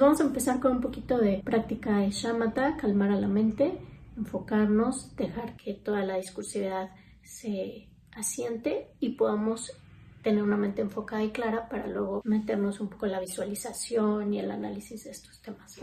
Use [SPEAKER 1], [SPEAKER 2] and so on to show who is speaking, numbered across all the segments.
[SPEAKER 1] Vamos a empezar con un poquito de práctica de shamatha, calmar a la mente, enfocarnos, dejar que toda la discursividad se asiente y podamos tener una mente enfocada y clara para luego meternos un poco en la visualización y el análisis de estos temas.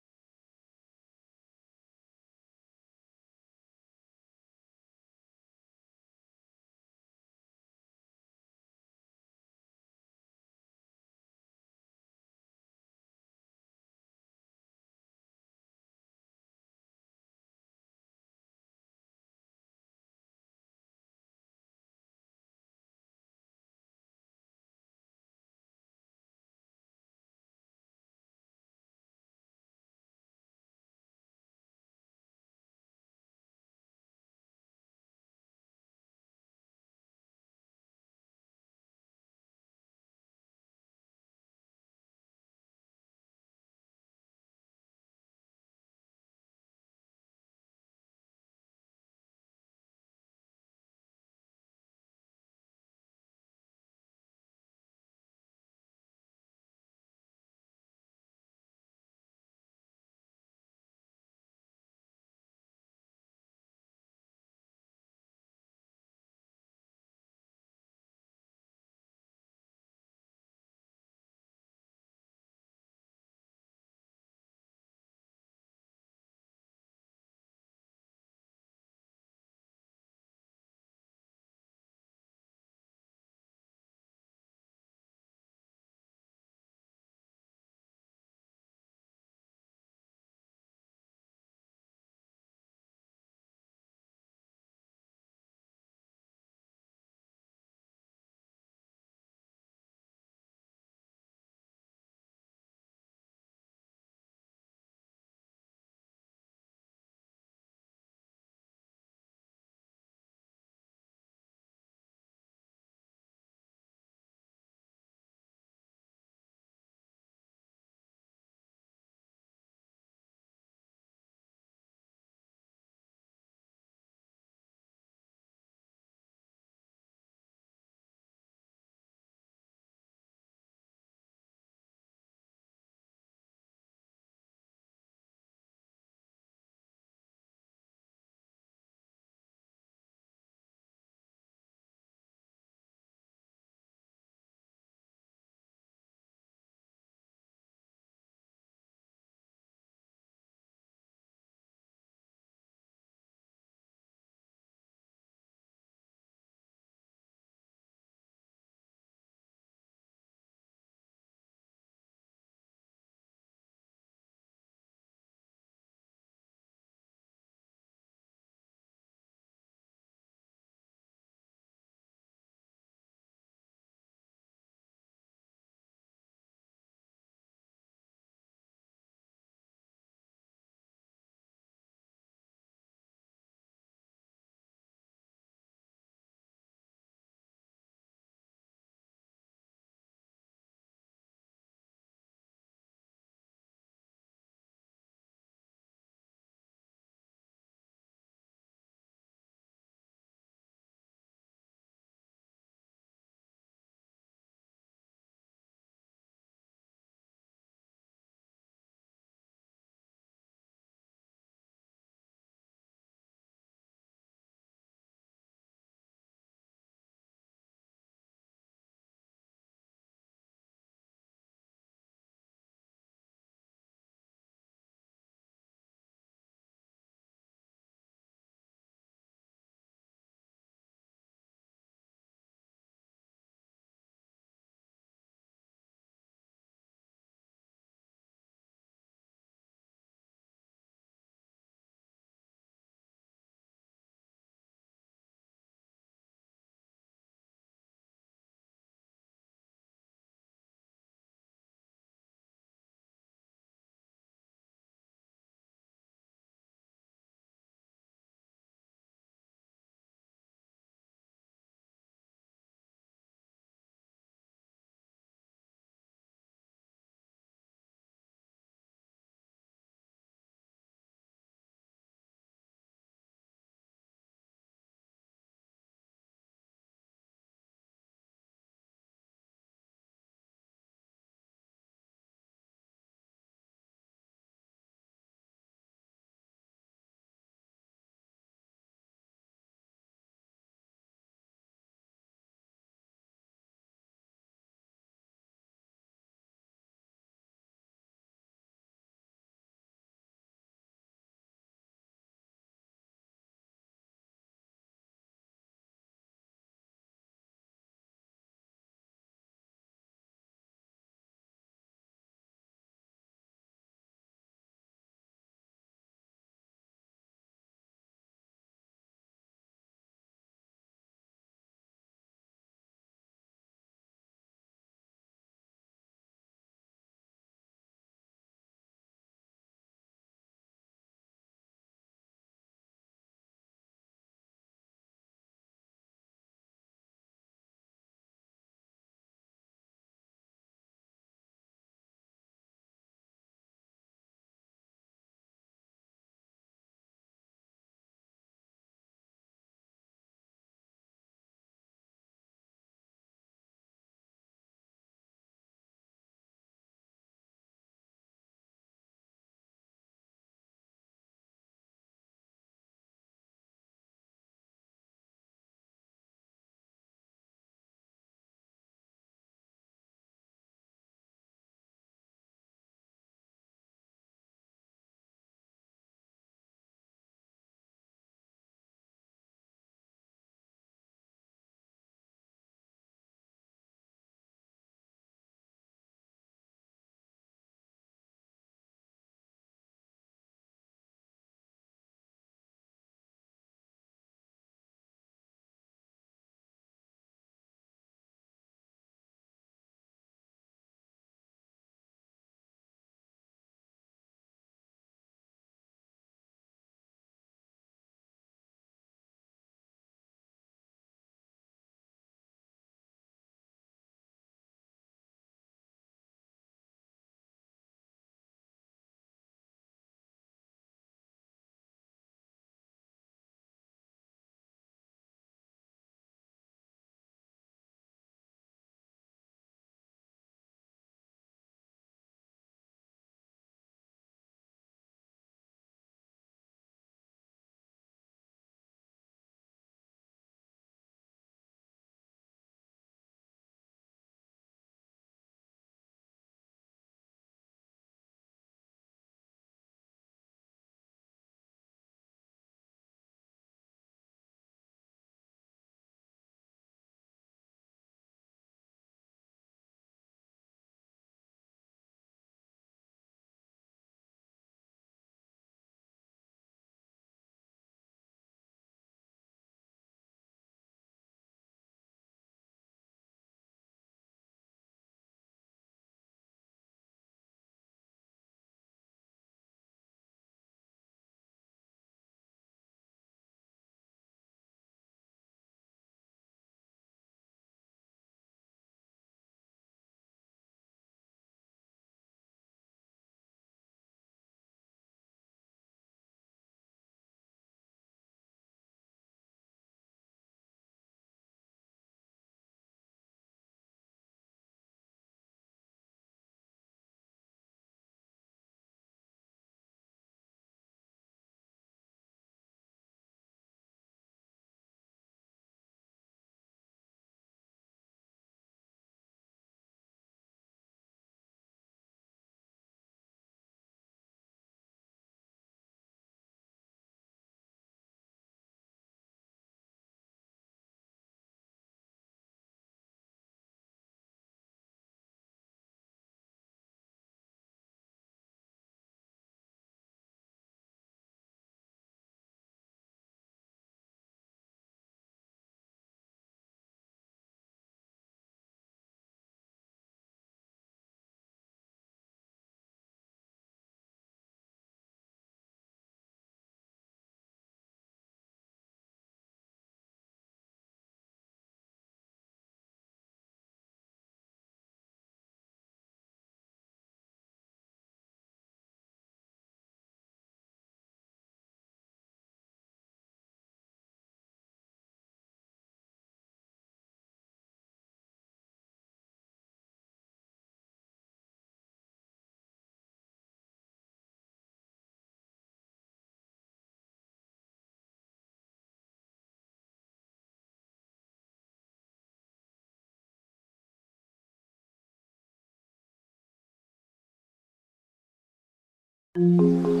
[SPEAKER 2] Música